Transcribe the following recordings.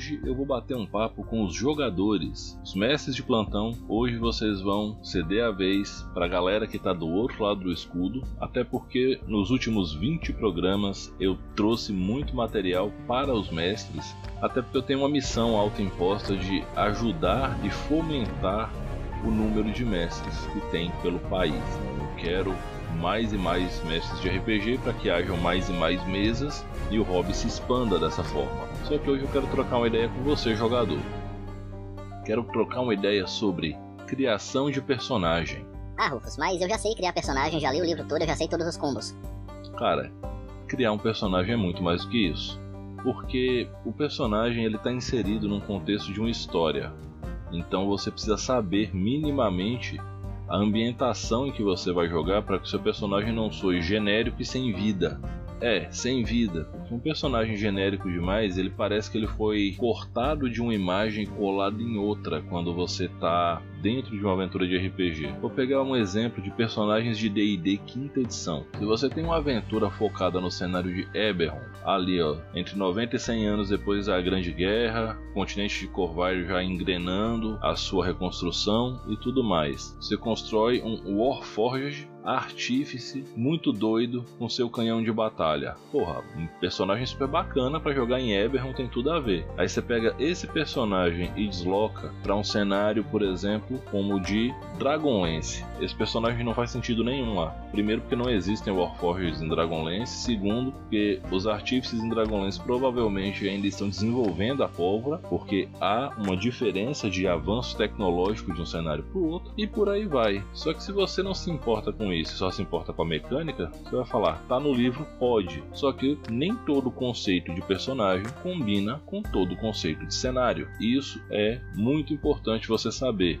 Hoje eu vou bater um papo com os jogadores, os mestres de plantão. Hoje vocês vão ceder a vez para a galera que está do outro lado do escudo, até porque nos últimos 20 programas eu trouxe muito material para os mestres, até porque eu tenho uma missão autoimposta de ajudar e fomentar o número de mestres que tem pelo país. Eu quero mais e mais mestres de RPG para que hajam mais e mais mesas e o hobby se expanda dessa forma. Só que hoje eu quero trocar uma ideia com você, jogador. Quero trocar uma ideia sobre criação de personagem. Ah, Rufus, mas eu já sei criar personagem, já li o livro todo, eu já sei todos os combos. Cara, criar um personagem é muito mais do que isso. Porque o personagem ele está inserido num contexto de uma história. Então você precisa saber minimamente a ambientação em que você vai jogar para que seu personagem não soe genérico e sem vida. É, sem vida. Um personagem genérico demais, ele parece que ele foi cortado de uma imagem e colado em outra quando você tá dentro de uma aventura de RPG. Vou pegar um exemplo de personagens de D&D quinta edição. Se você tem uma aventura focada no cenário de Eberron, ali ó, entre 90 e 100 anos depois da Grande Guerra, o continente de Corvair já engrenando a sua reconstrução e tudo mais. Você constrói um Warforged artífice muito doido com seu canhão de batalha. Porra, um personagem super bacana para jogar em Eberron tem tudo a ver. Aí você pega esse personagem e desloca para um cenário, por exemplo, como o de Dragonlance. Esse personagem não faz sentido nenhum lá. Primeiro, porque não existem Warforges em Dragonlance. Segundo, porque os artífices em Dragonlance provavelmente ainda estão desenvolvendo a pólvora, porque há uma diferença de avanço tecnológico de um cenário para o outro, e por aí vai. Só que se você não se importa com isso, só se importa com a mecânica, você vai falar, tá no livro, pode. Só que nem todo conceito de personagem combina com todo conceito de cenário. Isso é muito importante você saber.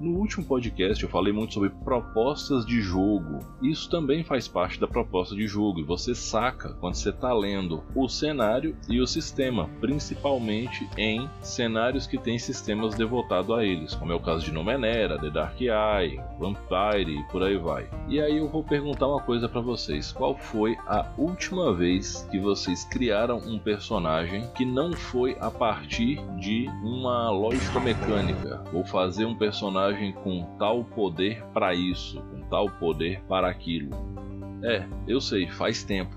No último podcast eu falei muito sobre propostas de jogo. Isso também faz parte da proposta de jogo e você saca quando você está lendo o cenário e o sistema, principalmente em cenários que têm sistemas devotados a eles, como é o caso de Numenera, The Dark Eye, Vampire e por aí vai. E aí eu vou perguntar uma coisa para vocês: qual foi a última vez que vocês criaram um personagem que não foi a partir de uma lógica mecânica? Vou fazer um personagem personagem com tal poder para isso, com tal poder para aquilo. É, eu sei, faz tempo.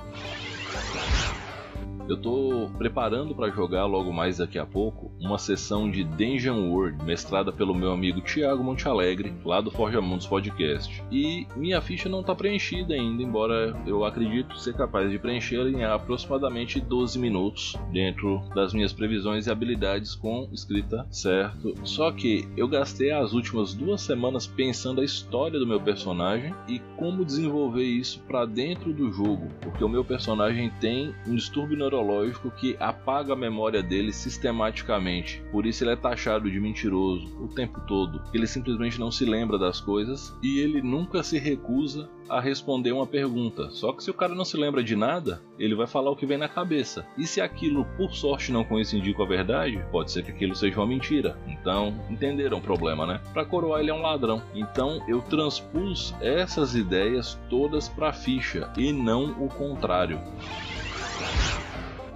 Eu tô preparando para jogar logo mais daqui a pouco uma sessão de Dungeon World mestrada pelo meu amigo Thiago Montealegre, lá do Forja Mundos Podcast. E minha ficha não tá preenchida ainda, embora eu acredito ser capaz de preenchê-la em aproximadamente 12 minutos, dentro das minhas previsões e habilidades com escrita certo. Só que eu gastei as últimas duas semanas pensando a história do meu personagem e como desenvolver isso para dentro do jogo, porque o meu personagem tem um distúrbio neurológico que apaga a memória dele sistematicamente. Por isso ele é taxado de mentiroso o tempo todo. Ele simplesmente não se lembra das coisas e ele nunca se recusa a responder uma pergunta. Só que se o cara não se lembra de nada, ele vai falar o que vem na cabeça. E se aquilo por sorte não coincidir com a verdade, pode ser que aquilo seja uma mentira. Então, entenderam o problema, né? Para coroar ele é um ladrão. Então, eu transpus essas ideias todas para ficha e não o contrário.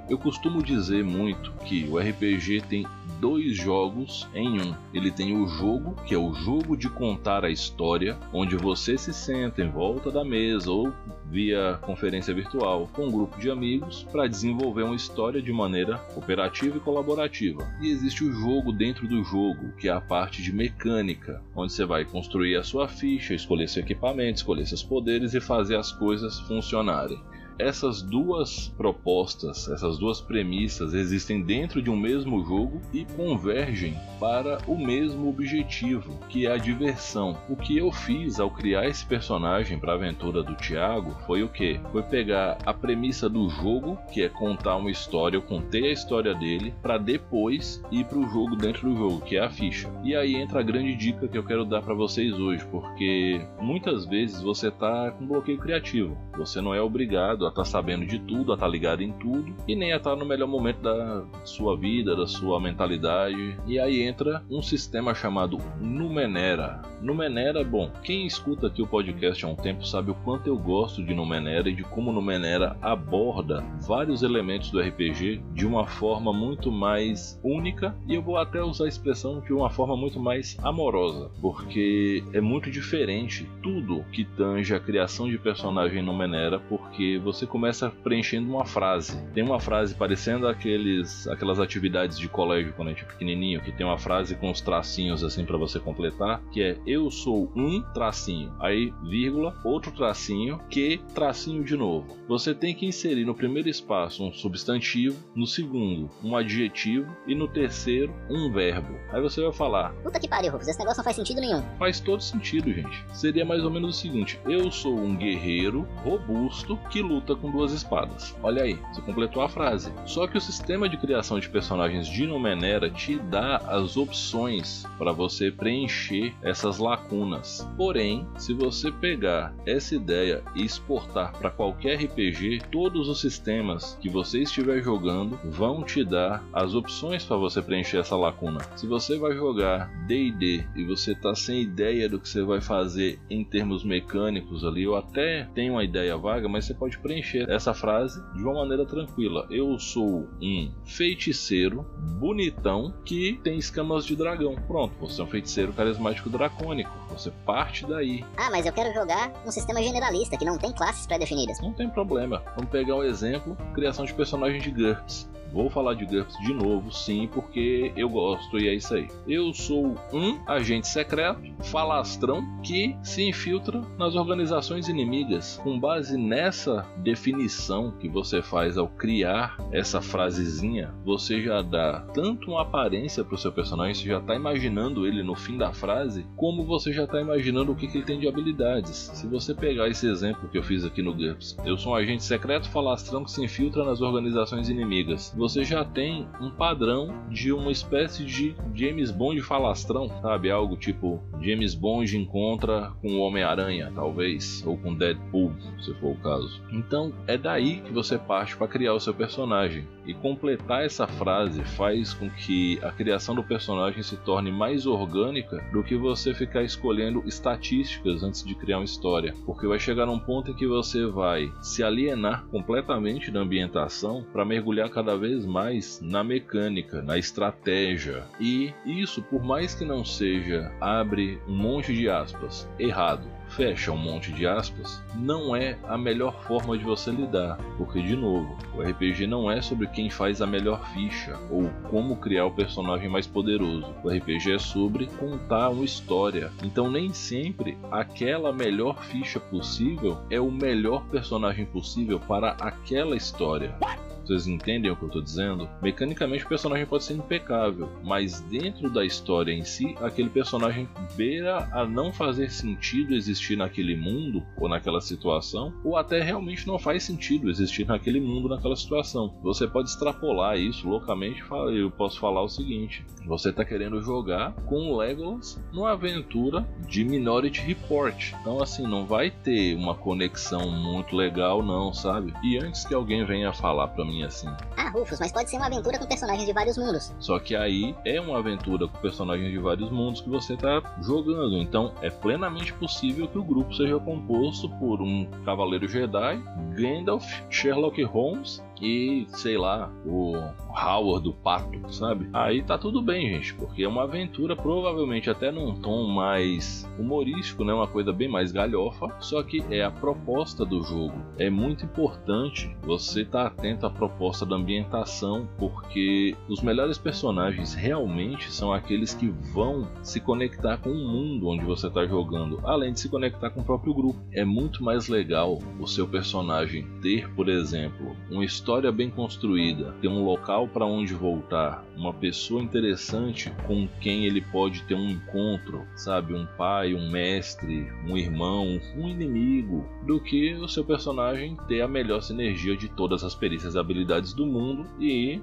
Eu costumo dizer muito que o RPG tem dois jogos em um. Ele tem o jogo, que é o jogo de contar a história, onde você se senta em volta da mesa ou via conferência virtual com um grupo de amigos para desenvolver uma história de maneira cooperativa e colaborativa. E existe o jogo dentro do jogo, que é a parte de mecânica, onde você vai construir a sua ficha, escolher seu equipamento, escolher seus poderes e fazer as coisas funcionarem essas duas propostas, essas duas premissas existem dentro de um mesmo jogo e convergem para o mesmo objetivo, que é a diversão. O que eu fiz ao criar esse personagem para a aventura do Thiago foi o que? Foi pegar a premissa do jogo, que é contar uma história, eu contei a história dele, para depois ir para o jogo dentro do jogo, que é a ficha. E aí entra a grande dica que eu quero dar para vocês hoje, porque muitas vezes você tá com bloqueio criativo, você não é obrigado a estar tá sabendo de tudo, a estar tá ligado em tudo, e nem a estar tá no melhor momento da sua vida, da sua mentalidade. E aí entra um sistema chamado Numenera. Numenera, bom, quem escuta aqui o podcast há um tempo sabe o quanto eu gosto de Numenera e de como Numenera aborda vários elementos do RPG de uma forma muito mais única e eu vou até usar a expressão de uma forma muito mais amorosa, porque é muito diferente tudo que tange a criação de personagem no Menera, porque você começa preenchendo uma frase. Tem uma frase parecendo aqueles aquelas atividades de colégio quando a gente é pequenininho, que tem uma frase com os tracinhos assim para você completar, que é eu sou um tracinho, aí vírgula, outro tracinho, que tracinho de novo. Você tem que inserir no primeiro espaço um substantivo, no segundo um adjetivo e no terceiro um verbo. Aí você vai falar: Puta que pariu, Rufus, esse negócio não faz sentido nenhum. Faz todo sentido, gente. Seria mais ou menos o seguinte: Eu sou um guerreiro robusto que luta com duas espadas. Olha aí, você completou a frase. Só que o sistema de criação de personagens de Numenera te dá as opções para você preencher essas lacunas. Porém, se você pegar essa ideia e exportar para qualquer RPG, todos os sistemas que você estiver jogando vão te dar as opções para você preencher essa lacuna. Se você vai jogar D&D e você está sem ideia do que você vai fazer em termos mecânicos ali, eu até tenho uma ideia vaga, mas você pode preencher essa frase de uma maneira tranquila. Eu sou um feiticeiro bonitão que tem escamas de dragão. Pronto, você é um feiticeiro carismático dracônico. Você parte daí. Ah, mas eu quero jogar um sistema generalista que não tem classes pré-definidas. Não tem problema. Vamos pegar um exemplo: criação de personagem de GURPS. Vou falar de GURPS de novo, sim, porque eu gosto e é isso aí. Eu sou um agente secreto, falastrão, que se infiltra nas organizações inimigas. Com base nessa definição que você faz ao criar essa frasezinha, você já dá tanto uma aparência para o seu personagem, você já está imaginando ele no fim da frase, como você já está imaginando o que, que ele tem de habilidades. Se você pegar esse exemplo que eu fiz aqui no GURPS, eu sou um agente secreto falastrão que se infiltra nas organizações inimigas você já tem um padrão de uma espécie de James Bond falastrão, sabe? Algo tipo James Bond encontra com o Homem-Aranha, talvez, ou com Deadpool, se for o caso. Então é daí que você parte para criar o seu personagem. E completar essa frase faz com que a criação do personagem se torne mais orgânica do que você ficar escolhendo estatísticas antes de criar uma história. Porque vai chegar um ponto em que você vai se alienar completamente da ambientação para mergulhar cada vez mais na mecânica, na estratégia. E isso, por mais que não seja abre um monte de aspas errado, fecha um monte de aspas, não é a melhor forma de você lidar, porque de novo, o RPG não é sobre quem faz a melhor ficha ou como criar o personagem mais poderoso. O RPG é sobre contar uma história. Então nem sempre aquela melhor ficha possível é o melhor personagem possível para aquela história. Vocês entendem o que eu estou dizendo? Mecanicamente o personagem pode ser impecável, mas dentro da história em si, aquele personagem beira a não fazer sentido existir naquele mundo ou naquela situação, ou até realmente não faz sentido existir naquele mundo, naquela situação. Você pode extrapolar isso loucamente. Eu posso falar o seguinte: você está querendo jogar com o Legolas numa aventura de Minority Report. Então, assim, não vai ter uma conexão muito legal, não, sabe? E antes que alguém venha falar para mim assim. Ah, Rufus, mas pode ser uma aventura com personagens de vários mundos. Só que aí é uma aventura com personagens de vários mundos que você está jogando. Então é plenamente possível que o grupo seja composto por um Cavaleiro Jedi, Gandalf, Sherlock Holmes e, sei lá, o Howard do Pato, sabe? Aí tá tudo bem, gente, porque é uma aventura provavelmente até num tom mais humorístico, né? Uma coisa bem mais galhofa, só que é a proposta do jogo. É muito importante você estar tá atento à proposta da ambientação, porque os melhores personagens realmente são aqueles que vão se conectar com o mundo onde você está jogando, além de se conectar com o próprio grupo. É muito mais legal o seu personagem ter, por exemplo, um história bem construída, ter um local para onde voltar, uma pessoa interessante com quem ele pode ter um encontro, sabe? Um pai, um mestre, um irmão, um inimigo, do que o seu personagem ter a melhor sinergia de todas as perícias e habilidades do mundo e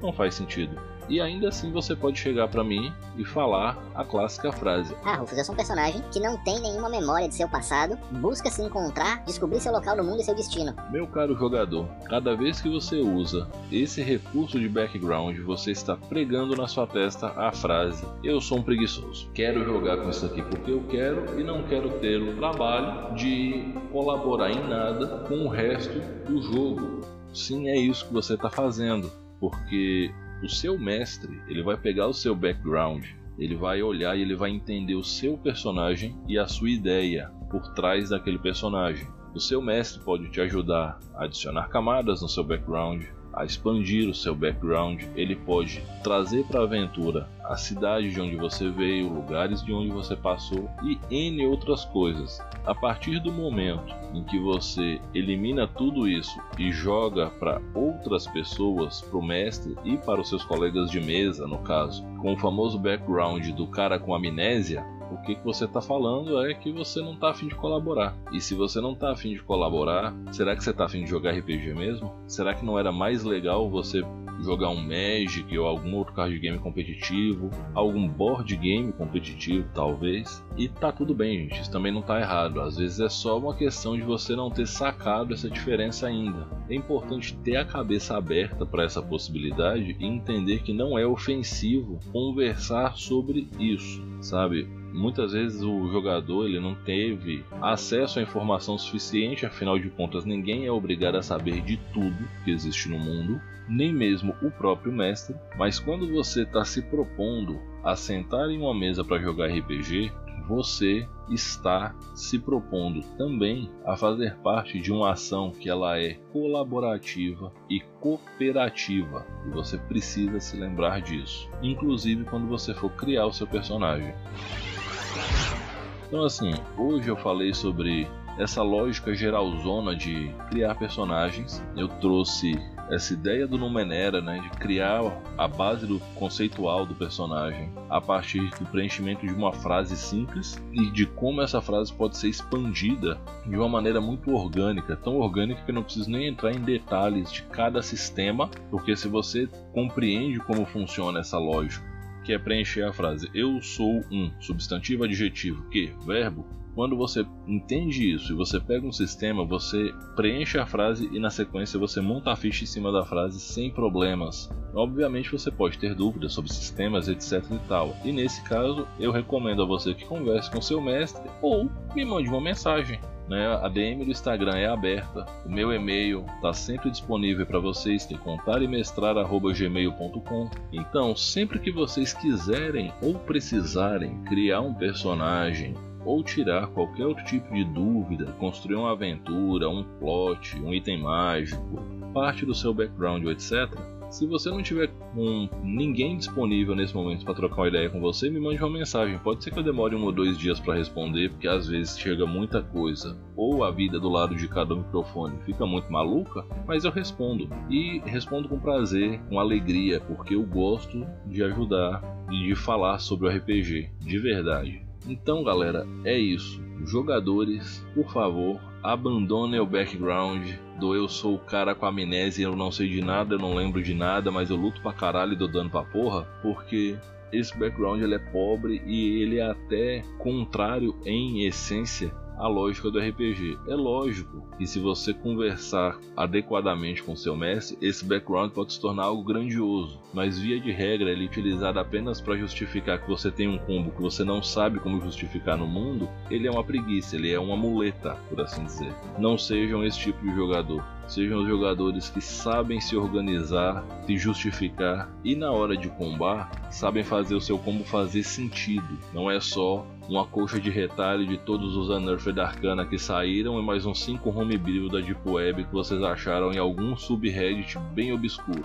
Não faz sentido. E ainda assim você pode chegar para mim e falar a clássica frase: Ah, Rufus, eu sou um personagem que não tem nenhuma memória de seu passado, busca se encontrar, descobrir seu local no mundo e seu destino. Meu caro jogador, cada vez que você usa esse recurso de background, você está pregando na sua testa a frase: Eu sou um preguiçoso. Quero jogar com isso aqui porque eu quero e não quero ter o trabalho de colaborar em nada com o resto do jogo. Sim, é isso que você está fazendo, porque o seu mestre ele vai pegar o seu background, ele vai olhar e ele vai entender o seu personagem e a sua ideia por trás daquele personagem. O seu mestre pode te ajudar a adicionar camadas no seu background, a expandir o seu background, ele pode trazer para a aventura a cidade de onde você veio, lugares de onde você passou e N outras coisas. A partir do momento em que você elimina tudo isso e joga para outras pessoas, para o mestre e para os seus colegas de mesa, no caso, com o famoso background do cara com amnésia, o que, que você está falando é que você não está afim de colaborar. E se você não está afim de colaborar, será que você está afim de jogar RPG mesmo? Será que não era mais legal você jogar um Magic ou algum outro card game competitivo, algum board game competitivo, talvez? E tá tudo bem, gente, isso também não tá errado. Às vezes é só uma questão de você não ter sacado essa diferença ainda. É importante ter a cabeça aberta para essa possibilidade e entender que não é ofensivo conversar sobre isso, sabe? muitas vezes o jogador ele não teve acesso à informação suficiente, afinal de contas ninguém é obrigado a saber de tudo que existe no mundo, nem mesmo o próprio mestre. Mas quando você está se propondo a sentar em uma mesa para jogar RPG, você está se propondo também a fazer parte de uma ação que ela é colaborativa e cooperativa e você precisa se lembrar disso, inclusive quando você for criar o seu personagem. Então assim, hoje eu falei sobre essa lógica geralzona de criar personagens. Eu trouxe essa ideia do Numenera, né, de criar a base do conceitual do personagem a partir do preenchimento de uma frase simples e de como essa frase pode ser expandida de uma maneira muito orgânica, tão orgânica que eu não preciso nem entrar em detalhes de cada sistema, porque se você compreende como funciona essa lógica que é preencher a frase eu sou um substantivo adjetivo que verbo quando você entende isso e você pega um sistema, você preenche a frase e na sequência você monta a ficha em cima da frase sem problemas. Obviamente você pode ter dúvidas sobre sistemas, etc e tal. E nesse caso, eu recomendo a você que converse com seu mestre ou me mande uma mensagem. Né? A DM do Instagram é aberta, o meu e-mail está sempre disponível para vocês, que é contarimestrar@gmail.com. Então, sempre que vocês quiserem ou precisarem criar um personagem ou tirar qualquer outro tipo de dúvida, construir uma aventura, um plot, um item mágico, parte do seu background, etc. Se você não tiver com ninguém disponível nesse momento para trocar uma ideia com você, me mande uma mensagem. Pode ser que eu demore um ou dois dias para responder, porque às vezes chega muita coisa, ou a vida do lado de cada microfone fica muito maluca, mas eu respondo. E respondo com prazer, com alegria, porque eu gosto de ajudar e de falar sobre o RPG, de verdade. Então, galera, é isso. Jogadores, por favor, abandonem o background do eu sou o cara com amnésia, eu não sei de nada, eu não lembro de nada, mas eu luto pra caralho e dou dano pra porra, porque esse background ele é pobre e ele é até contrário em essência a lógica do RPG. É lógico que se você conversar adequadamente com seu mestre, esse background pode se tornar algo grandioso, mas via de regra ele é utilizado apenas para justificar que você tem um combo que você não sabe como justificar no mundo, ele é uma preguiça, ele é uma muleta, por assim dizer. Não sejam esse tipo de jogador. Sejam os jogadores que sabem se organizar, se justificar e na hora de combar, sabem fazer o seu combo fazer sentido. Não é só uma coxa de retalho de todos os Unearthed Arcana que saíram e mais uns 5 homebrew da Deep Web que vocês acharam em algum subreddit bem obscuro.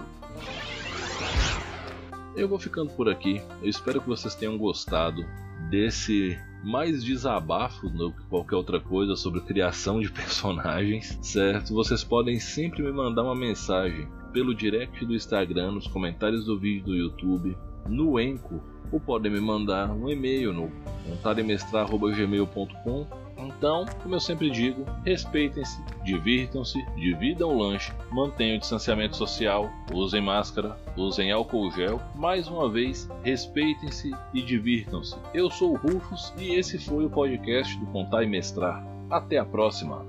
Eu vou ficando por aqui, eu espero que vocês tenham gostado desse mais desabafo do que qualquer outra coisa sobre criação de personagens, certo? Vocês podem sempre me mandar uma mensagem pelo direct do Instagram, nos comentários do vídeo do YouTube, no Enco ou podem me mandar um e-mail no vontademestrar.gmail.com então, como eu sempre digo, respeitem-se, divirtam-se, dividam o lanche, mantenham o distanciamento social, usem máscara, usem álcool gel. Mais uma vez, respeitem-se e divirtam-se. Eu sou o Rufus e esse foi o podcast do Contar e Mestrar. Até a próxima!